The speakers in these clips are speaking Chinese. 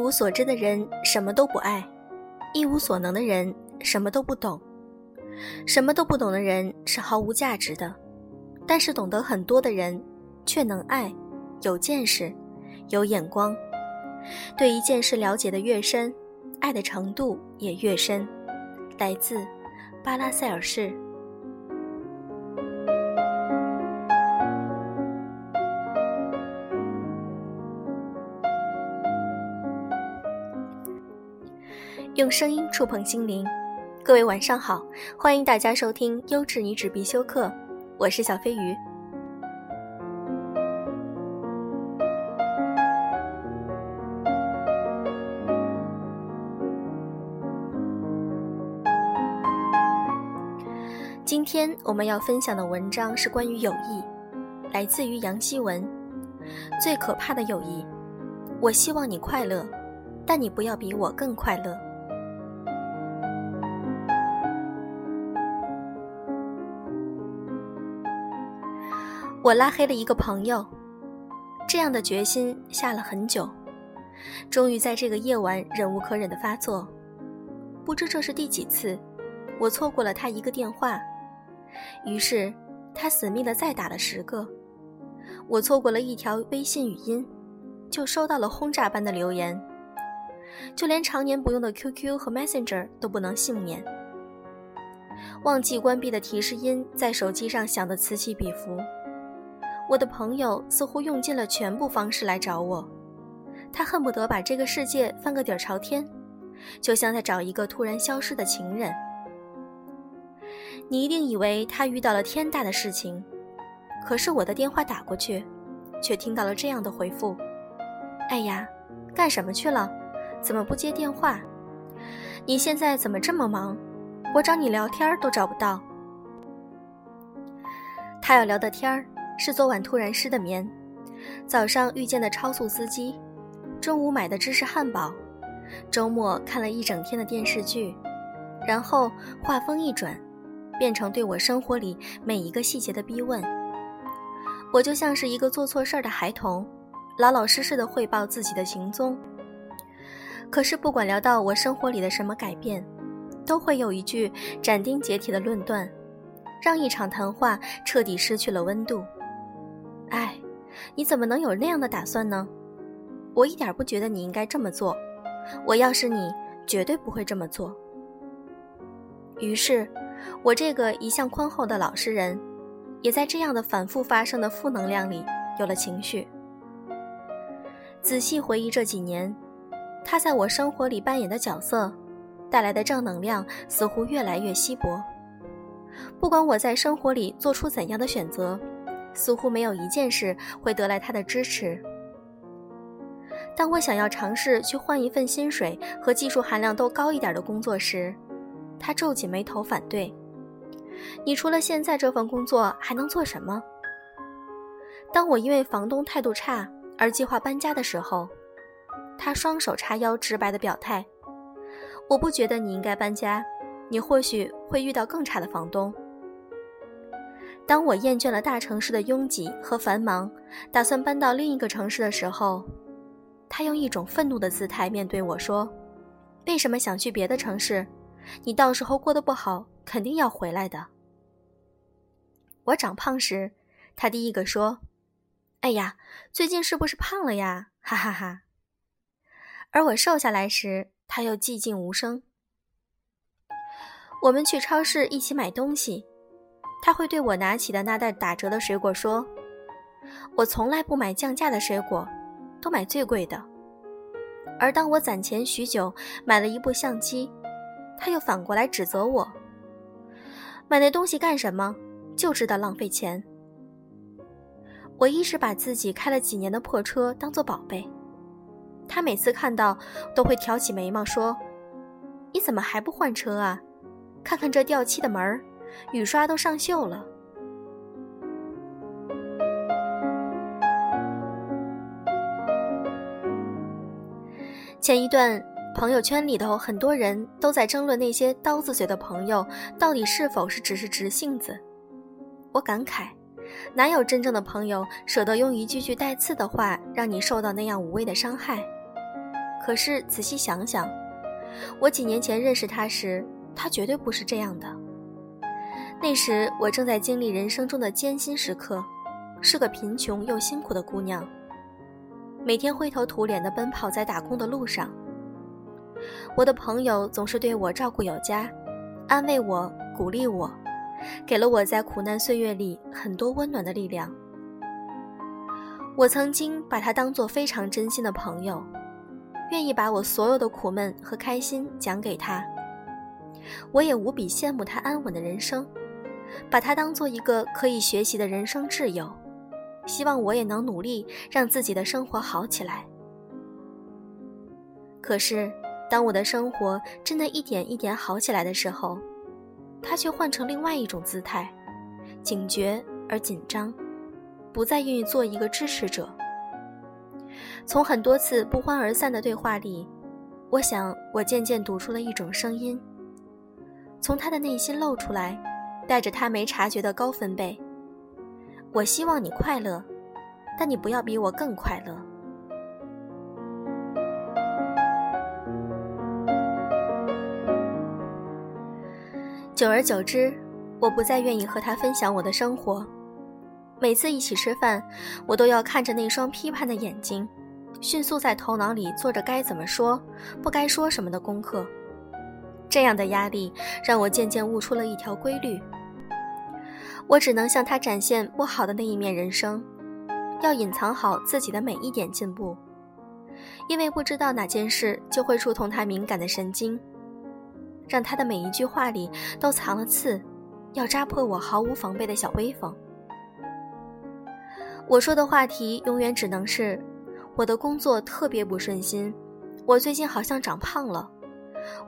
一无所知的人什么都不爱，一无所能的人什么都不懂，什么都不懂的人是毫无价值的。但是懂得很多的人，却能爱，有见识，有眼光，对一件事了解的越深，爱的程度也越深。来自巴拉塞尔市。用声音触碰心灵，各位晚上好，欢迎大家收听优质女纸必修课，我是小飞鱼。今天我们要分享的文章是关于友谊，来自于杨希文。最可怕的友谊，我希望你快乐，但你不要比我更快乐。我拉黑了一个朋友，这样的决心下了很久，终于在这个夜晚忍无可忍的发作。不知这是第几次，我错过了他一个电话，于是他死命的再打了十个。我错过了一条微信语音，就收到了轰炸般的留言，就连常年不用的 QQ 和 Messenger 都不能幸免。忘记关闭的提示音在手机上响得此起彼伏。我的朋友似乎用尽了全部方式来找我，他恨不得把这个世界翻个底儿朝天，就像在找一个突然消失的情人。你一定以为他遇到了天大的事情，可是我的电话打过去，却听到了这样的回复：“哎呀，干什么去了？怎么不接电话？你现在怎么这么忙？我找你聊天都找不到。”他要聊的天儿。是昨晚突然失的眠，早上遇见的超速司机，中午买的芝士汉堡，周末看了一整天的电视剧，然后话锋一转，变成对我生活里每一个细节的逼问。我就像是一个做错事儿的孩童，老老实实的汇报自己的行踪。可是不管聊到我生活里的什么改变，都会有一句斩钉截铁的论断，让一场谈话彻底失去了温度。哎，你怎么能有那样的打算呢？我一点不觉得你应该这么做。我要是你，绝对不会这么做。于是，我这个一向宽厚的老实人，也在这样的反复发生的负能量里有了情绪。仔细回忆这几年，他在我生活里扮演的角色，带来的正能量似乎越来越稀薄。不管我在生活里做出怎样的选择。似乎没有一件事会得来他的支持。当我想要尝试去换一份薪水和技术含量都高一点的工作时，他皱起眉头反对。你除了现在这份工作还能做什么？当我因为房东态度差而计划搬家的时候，他双手叉腰，直白的表态：“我不觉得你应该搬家，你或许会遇到更差的房东。”当我厌倦了大城市的拥挤和繁忙，打算搬到另一个城市的时候，他用一种愤怒的姿态面对我说：“为什么想去别的城市？你到时候过得不好，肯定要回来的。”我长胖时，他第一个说：“哎呀，最近是不是胖了呀？”哈哈哈。而我瘦下来时，他又寂静无声。我们去超市一起买东西。他会对我拿起的那袋打折的水果说：“我从来不买降价的水果，都买最贵的。”而当我攒钱许久买了一部相机，他又反过来指责我：“买那东西干什么？就知道浪费钱。”我一直把自己开了几年的破车当做宝贝，他每次看到都会挑起眉毛说：“你怎么还不换车啊？看看这掉漆的门儿。”雨刷都上锈了。前一段朋友圈里头，很多人都在争论那些刀子嘴的朋友到底是否是只是直性子。我感慨，哪有真正的朋友舍得用一句句带刺的话让你受到那样无谓的伤害？可是仔细想想，我几年前认识他时，他绝对不是这样的。那时我正在经历人生中的艰辛时刻，是个贫穷又辛苦的姑娘，每天灰头土脸地奔跑在打工的路上。我的朋友总是对我照顾有加，安慰我，鼓励我，给了我在苦难岁月里很多温暖的力量。我曾经把他当作非常真心的朋友，愿意把我所有的苦闷和开心讲给他。我也无比羡慕他安稳的人生，把他当做一个可以学习的人生挚友，希望我也能努力让自己的生活好起来。可是。当我的生活真的一点一点好起来的时候，他却换成另外一种姿态，警觉而紧张，不再愿意做一个支持者。从很多次不欢而散的对话里，我想我渐渐读出了一种声音，从他的内心露出来，带着他没察觉的高分贝。我希望你快乐，但你不要比我更快乐。久而久之，我不再愿意和他分享我的生活。每次一起吃饭，我都要看着那双批判的眼睛，迅速在头脑里做着该怎么说、不该说什么的功课。这样的压力让我渐渐悟出了一条规律：我只能向他展现不好的那一面人生，要隐藏好自己的每一点进步，因为不知道哪件事就会触痛他敏感的神经。让他的每一句话里都藏了刺，要扎破我毫无防备的小威风。我说的话题永远只能是：我的工作特别不顺心，我最近好像长胖了，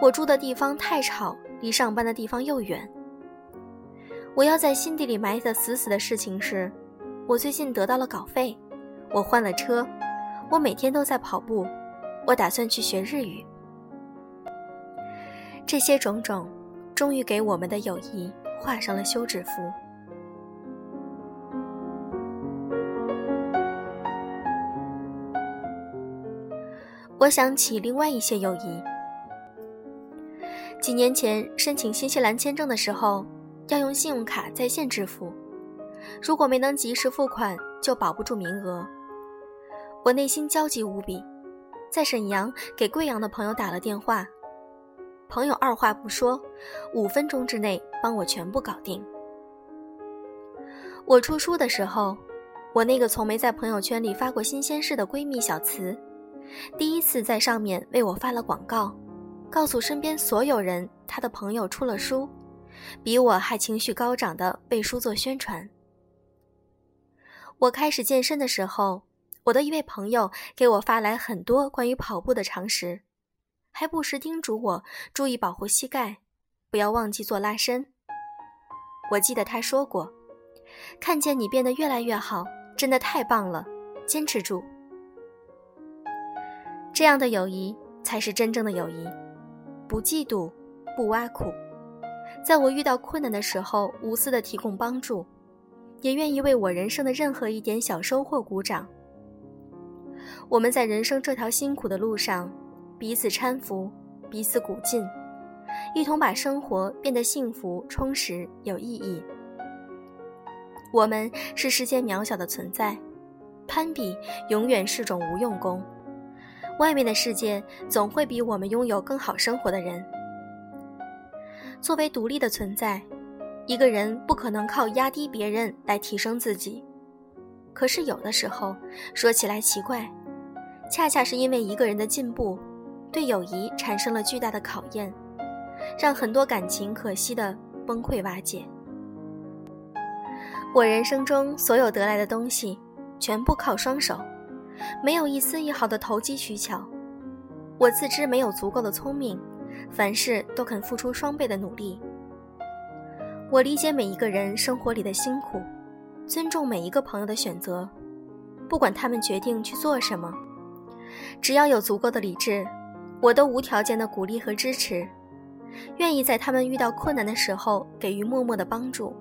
我住的地方太吵，离上班的地方又远。我要在心底里埋得死死的事情是：我最近得到了稿费，我换了车，我每天都在跑步，我打算去学日语。这些种种，终于给我们的友谊画上了休止符。我想起另外一些友谊。几年前申请新西兰签证的时候，要用信用卡在线支付，如果没能及时付款，就保不住名额。我内心焦急无比，在沈阳给贵阳的朋友打了电话。朋友二话不说，五分钟之内帮我全部搞定。我出书的时候，我那个从没在朋友圈里发过新鲜事的闺蜜小慈，第一次在上面为我发了广告，告诉身边所有人她的朋友出了书，比我还情绪高涨的背书做宣传。我开始健身的时候，我的一位朋友给我发来很多关于跑步的常识。还不时叮嘱我注意保护膝盖，不要忘记做拉伸。我记得他说过：“看见你变得越来越好，真的太棒了，坚持住。”这样的友谊才是真正的友谊，不嫉妒，不挖苦，在我遇到困难的时候无私的提供帮助，也愿意为我人生的任何一点小收获鼓掌。我们在人生这条辛苦的路上。彼此搀扶，彼此鼓劲，一同把生活变得幸福、充实、有意义。我们是世间渺小的存在，攀比永远是种无用功。外面的世界总会比我们拥有更好生活的人。作为独立的存在，一个人不可能靠压低别人来提升自己。可是有的时候，说起来奇怪，恰恰是因为一个人的进步。对友谊产生了巨大的考验，让很多感情可惜的崩溃瓦解。我人生中所有得来的东西，全部靠双手，没有一丝一毫的投机取巧。我自知没有足够的聪明，凡事都肯付出双倍的努力。我理解每一个人生活里的辛苦，尊重每一个朋友的选择，不管他们决定去做什么，只要有足够的理智。我都无条件的鼓励和支持，愿意在他们遇到困难的时候给予默默的帮助，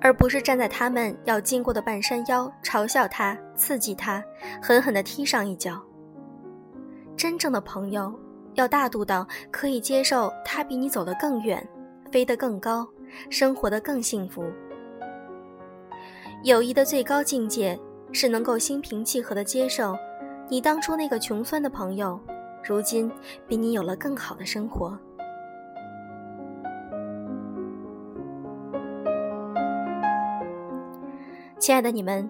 而不是站在他们要经过的半山腰嘲笑他、刺激他、狠狠地踢上一脚。真正的朋友要大度到可以接受他比你走得更远，飞得更高，生活得更幸福。友谊的最高境界是能够心平气和地接受，你当初那个穷酸的朋友，如今比你有了更好的生活。亲爱的你们，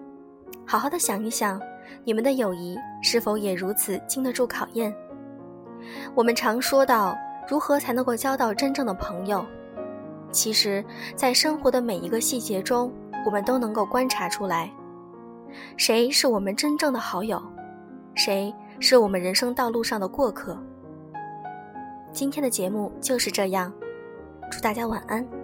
好好的想一想，你们的友谊是否也如此经得住考验？我们常说到如何才能够交到真正的朋友，其实，在生活的每一个细节中，我们都能够观察出来，谁是我们真正的好友，谁是我们人生道路上的过客。今天的节目就是这样，祝大家晚安。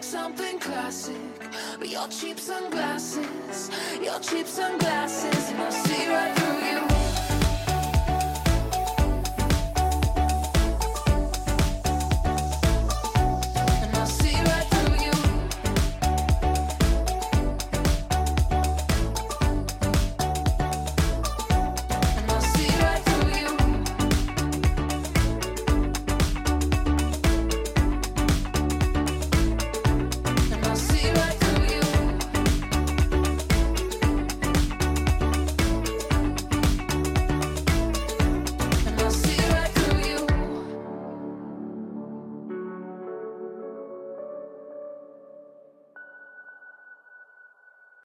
Like something classic, but your cheap sunglasses, your cheap sunglasses, and I'll see right through you.